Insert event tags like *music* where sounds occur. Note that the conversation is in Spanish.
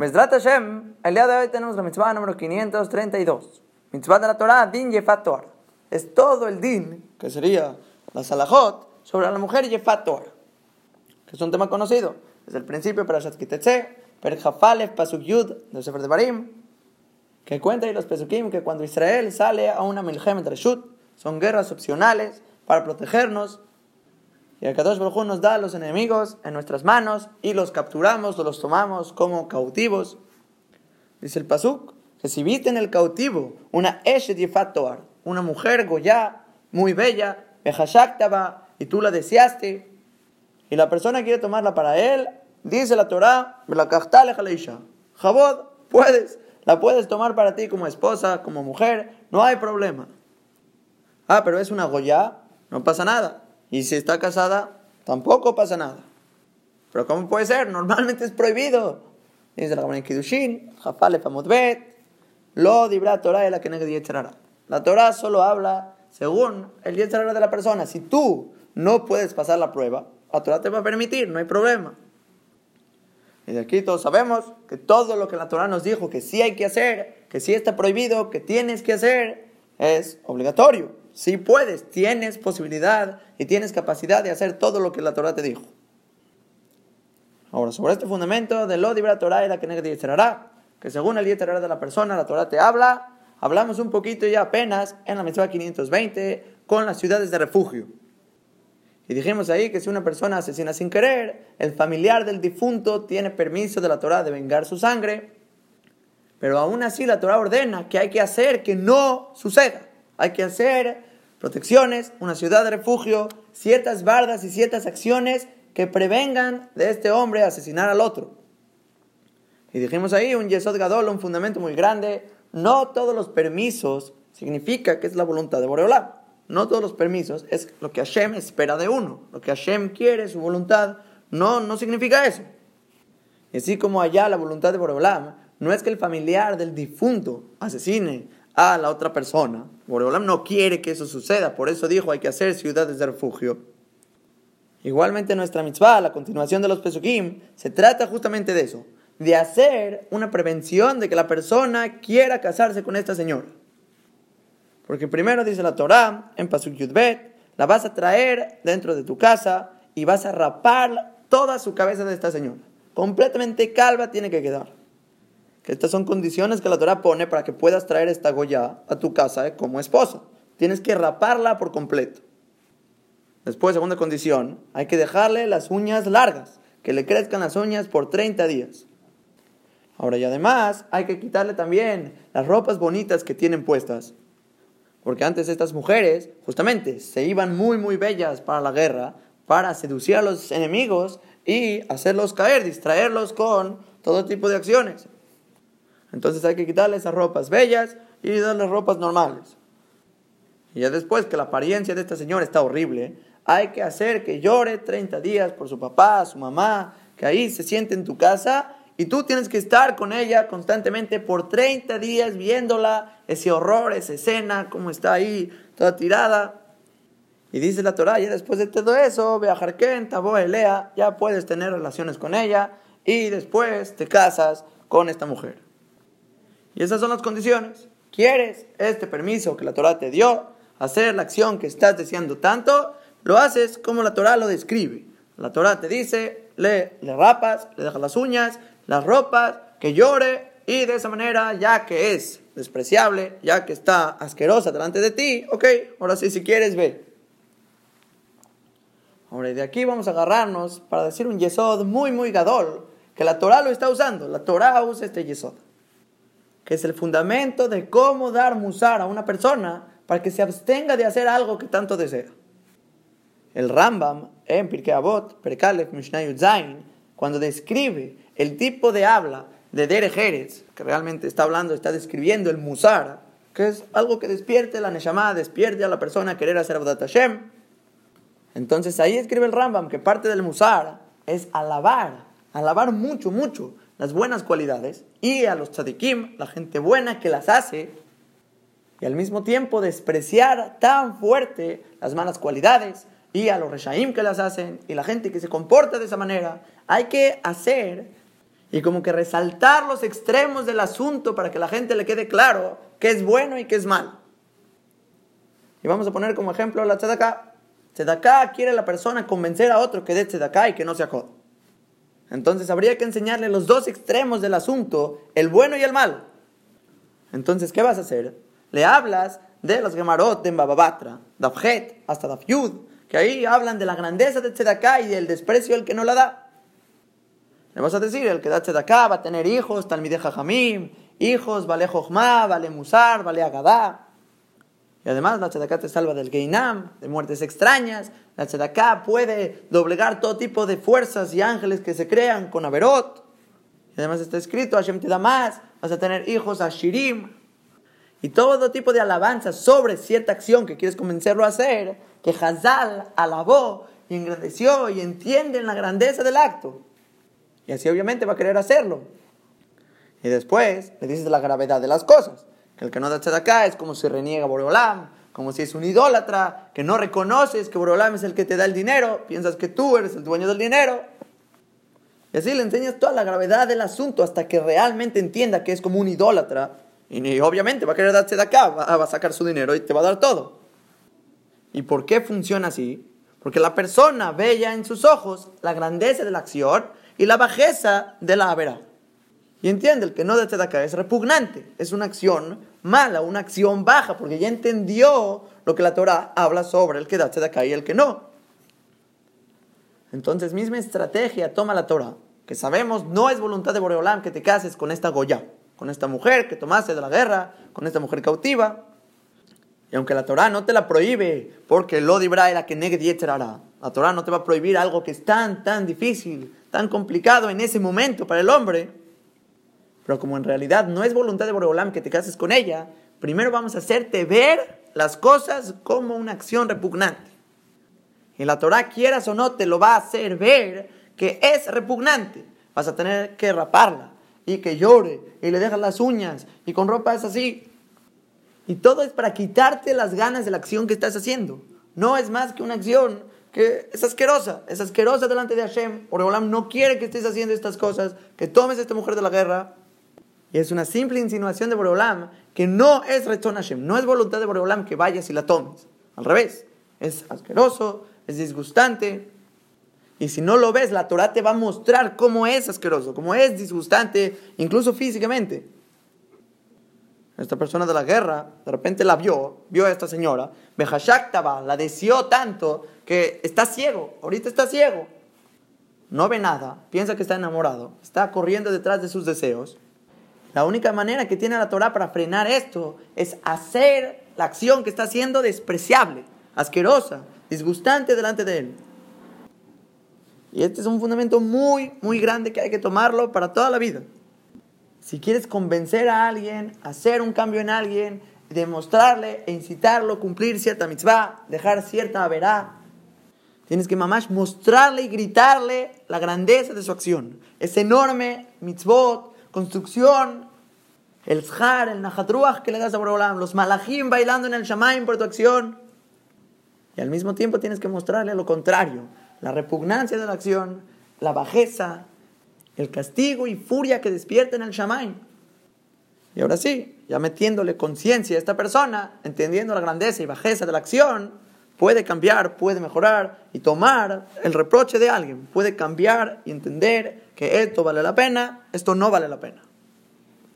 Mesdrat Hashem, el día de hoy tenemos la mitzvah número 532. Mitzvah de la Torah, Din Yefat. Es todo el din, que sería la salahot, sobre la mujer Yefat. Que es un tema conocido. Desde el principio, para Shatkitetse, per Jafalef, Pasuk Yud, del Sefer de Barim, que cuenta y los Pesukim que cuando Israel sale a una Milchem Reshut, son guerras opcionales para protegernos y el Kadosh Baruj nos da a los enemigos en nuestras manos y los capturamos o los tomamos como cautivos. Dice el Pasuk viste en el cautivo una Eshet una mujer goya, muy bella, y tú la deseaste, y la persona quiere tomarla para él, dice la Torah, Jabod, puedes, la puedes tomar para ti como esposa, como mujer, no hay problema. Ah, pero es una goya, no pasa nada. Y si está casada, tampoco pasa nada. Pero ¿cómo puede ser? *laughs* Normalmente es prohibido. Dice la Gemara Kiddushin, Jafale Famotbet, Lo Dibra Torah la que La Torah solo habla según el Yetzerara de la persona. Si tú no puedes pasar la prueba, la Torah te va a permitir, no hay problema. Y de aquí todos sabemos que todo lo que la Torah nos dijo que sí hay que hacer, que sí está prohibido, que tienes que hacer, es obligatorio. Si puedes, tienes posibilidad y tienes capacidad de hacer todo lo que la Torah te dijo. Ahora, sobre este fundamento de lo de la Torah y la que que según el yeterará de la persona, la Torah te habla, hablamos un poquito ya apenas en la mitzvah 520 con las ciudades de refugio. Y dijimos ahí que si una persona asesina sin querer, el familiar del difunto tiene permiso de la Torah de vengar su sangre, pero aún así la Torah ordena que hay que hacer que no suceda. Hay que hacer protecciones, una ciudad de refugio, ciertas bardas y ciertas acciones que prevengan de este hombre asesinar al otro. Y dijimos ahí un Yesod Gadol, un fundamento muy grande. No todos los permisos significa que es la voluntad de Boreolam. No todos los permisos es lo que Hashem espera de uno. Lo que Hashem quiere, su voluntad, no, no significa eso. Y así como allá la voluntad de Boreolam no es que el familiar del difunto asesine a la otra persona. Boreolam no quiere que eso suceda, por eso dijo hay que hacer ciudades de refugio. Igualmente nuestra mitzvah, la continuación de los pesukim, se trata justamente de eso, de hacer una prevención de que la persona quiera casarse con esta señora. Porque primero dice la Torah, en Pasuk Yudbet, la vas a traer dentro de tu casa y vas a rapar toda su cabeza de esta señora. Completamente calva tiene que quedar. Estas son condiciones que la Torah pone para que puedas traer esta Goya a tu casa eh, como esposa. Tienes que raparla por completo. Después, segunda condición, hay que dejarle las uñas largas, que le crezcan las uñas por 30 días. Ahora, y además, hay que quitarle también las ropas bonitas que tienen puestas. Porque antes estas mujeres, justamente, se iban muy, muy bellas para la guerra, para seducir a los enemigos y hacerlos caer, distraerlos con todo tipo de acciones. Entonces hay que quitarle esas ropas bellas y darle ropas normales. Y ya después que la apariencia de esta señora está horrible, hay que hacer que llore 30 días por su papá, su mamá, que ahí se siente en tu casa y tú tienes que estar con ella constantemente por 30 días viéndola, ese horror, esa escena, cómo está ahí, toda tirada. Y dice la Torah, ya después de todo eso, ve a Jarquén, Elea, ya puedes tener relaciones con ella y después te casas con esta mujer. Y esas son las condiciones. ¿Quieres este permiso que la Torah te dio? Hacer la acción que estás deseando tanto, lo haces como la Torah lo describe. La Torah te dice, le, le rapas, le dejas las uñas, las ropas, que llore y de esa manera, ya que es despreciable, ya que está asquerosa delante de ti, ok, ahora sí, si quieres, ve. Ahora, de aquí vamos a agarrarnos para decir un yesod muy, muy gadol, que la Torah lo está usando. La Torah usa este yesod es el fundamento de cómo dar musar a una persona para que se abstenga de hacer algo que tanto desea. El Rambam, en Pirkei Avot, Perkalef Mishnah Zain, cuando describe el tipo de habla de Derech Eretz, que realmente está hablando, está describiendo el musar, que es algo que despierte la Neshama, despierte a la persona a querer hacer Avodat Hashem. Entonces ahí escribe el Rambam que parte del musar es alabar, alabar mucho, mucho las buenas cualidades y a los tzadikim, la gente buena que las hace, y al mismo tiempo despreciar tan fuerte las malas cualidades y a los reshaim que las hacen y la gente que se comporta de esa manera, hay que hacer y como que resaltar los extremos del asunto para que la gente le quede claro qué es bueno y qué es malo. Y vamos a poner como ejemplo la tzedakah. Tzedakah quiere la persona convencer a otro que dé tzedakah y que no se acode. Entonces habría que enseñarle los dos extremos del asunto, el bueno y el malo. Entonces, ¿qué vas a hacer? Le hablas de los Gemarot de Mbababatra, Dafjet hasta Dafyud, que ahí hablan de la grandeza de Tzedakah y del desprecio al que no la da. Le vas a decir, el que da Tzedakah va a tener hijos, Talmideh Jamim, hijos, vale Jochma, vale Musar, vale Agadá. Y además la tzedakah te salva del Geinam, de muertes extrañas. La tzedakah puede doblegar todo tipo de fuerzas y ángeles que se crean con Averot. Y además está escrito, Hashem te da más, vas a tener hijos a Shirim. Y todo tipo de alabanzas sobre cierta acción que quieres convencerlo a hacer, que Hazal alabó y engrandeció y entiende la grandeza del acto. Y así obviamente va a querer hacerlo. Y después le dices la gravedad de las cosas el que no da acá es como si reniega Boreolam, como si es un idólatra, que no reconoces que Boreolam es el que te da el dinero, piensas que tú eres el dueño del dinero. Y así le enseñas toda la gravedad del asunto hasta que realmente entienda que es como un idólatra. Y, obviamente va a querer darse de acá, va, a sacar su dinero y te va a dar todo. ¿Y por qué funciona así? Porque la persona ve ya en sus ojos la grandeza de la acción y la bajeza de la avera. Y entiende, el que no da acá es repugnante, es una acción mala, una acción baja, porque ya entendió lo que la Torah habla sobre el que da acá y el que no. Entonces, misma estrategia toma la Torah, que sabemos no es voluntad de Boreolam que te cases con esta Goya, con esta mujer que tomaste de la guerra, con esta mujer cautiva. Y aunque la Torah no te la prohíbe, porque lo dibra era que negue la Torah no te va a prohibir algo que es tan, tan difícil, tan complicado en ese momento para el hombre. Pero como en realidad no es voluntad de Boreolam que te cases con ella, primero vamos a hacerte ver las cosas como una acción repugnante. Y la Torah, quieras o no, te lo va a hacer ver que es repugnante. Vas a tener que raparla y que llore y le dejas las uñas y con ropa es así. Y todo es para quitarte las ganas de la acción que estás haciendo. No es más que una acción que es asquerosa, es asquerosa delante de Hashem. Boreolam no quiere que estés haciendo estas cosas, que tomes a esta mujer de la guerra y es una simple insinuación de Boreolam que no es Rechon Hashem, no es voluntad de Boreolam que vayas y la tomes. Al revés, es asqueroso, es disgustante. Y si no lo ves, la Torah te va a mostrar cómo es asqueroso, cómo es disgustante, incluso físicamente. Esta persona de la guerra, de repente la vio, vio a esta señora, Behashaktaba, la deseó tanto que está ciego, ahorita está ciego. No ve nada, piensa que está enamorado, está corriendo detrás de sus deseos la única manera que tiene la Torah para frenar esto es hacer la acción que está haciendo despreciable, asquerosa, disgustante delante de él. Y este es un fundamento muy, muy grande que hay que tomarlo para toda la vida. Si quieres convencer a alguien, hacer un cambio en alguien, demostrarle e incitarlo a cumplir cierta mitzvah, dejar cierta verá, tienes que mamás mostrarle y gritarle la grandeza de su acción. Es enorme mitzvot, construcción, el zhar, el najatruach que le das a Borolam, los malachim bailando en el shamaim por tu acción. Y al mismo tiempo tienes que mostrarle lo contrario, la repugnancia de la acción, la bajeza, el castigo y furia que despierta en el shamaim. Y ahora sí, ya metiéndole conciencia a esta persona, entendiendo la grandeza y bajeza de la acción, puede cambiar, puede mejorar y tomar el reproche de alguien, puede cambiar y entender que esto vale la pena, esto no vale la pena.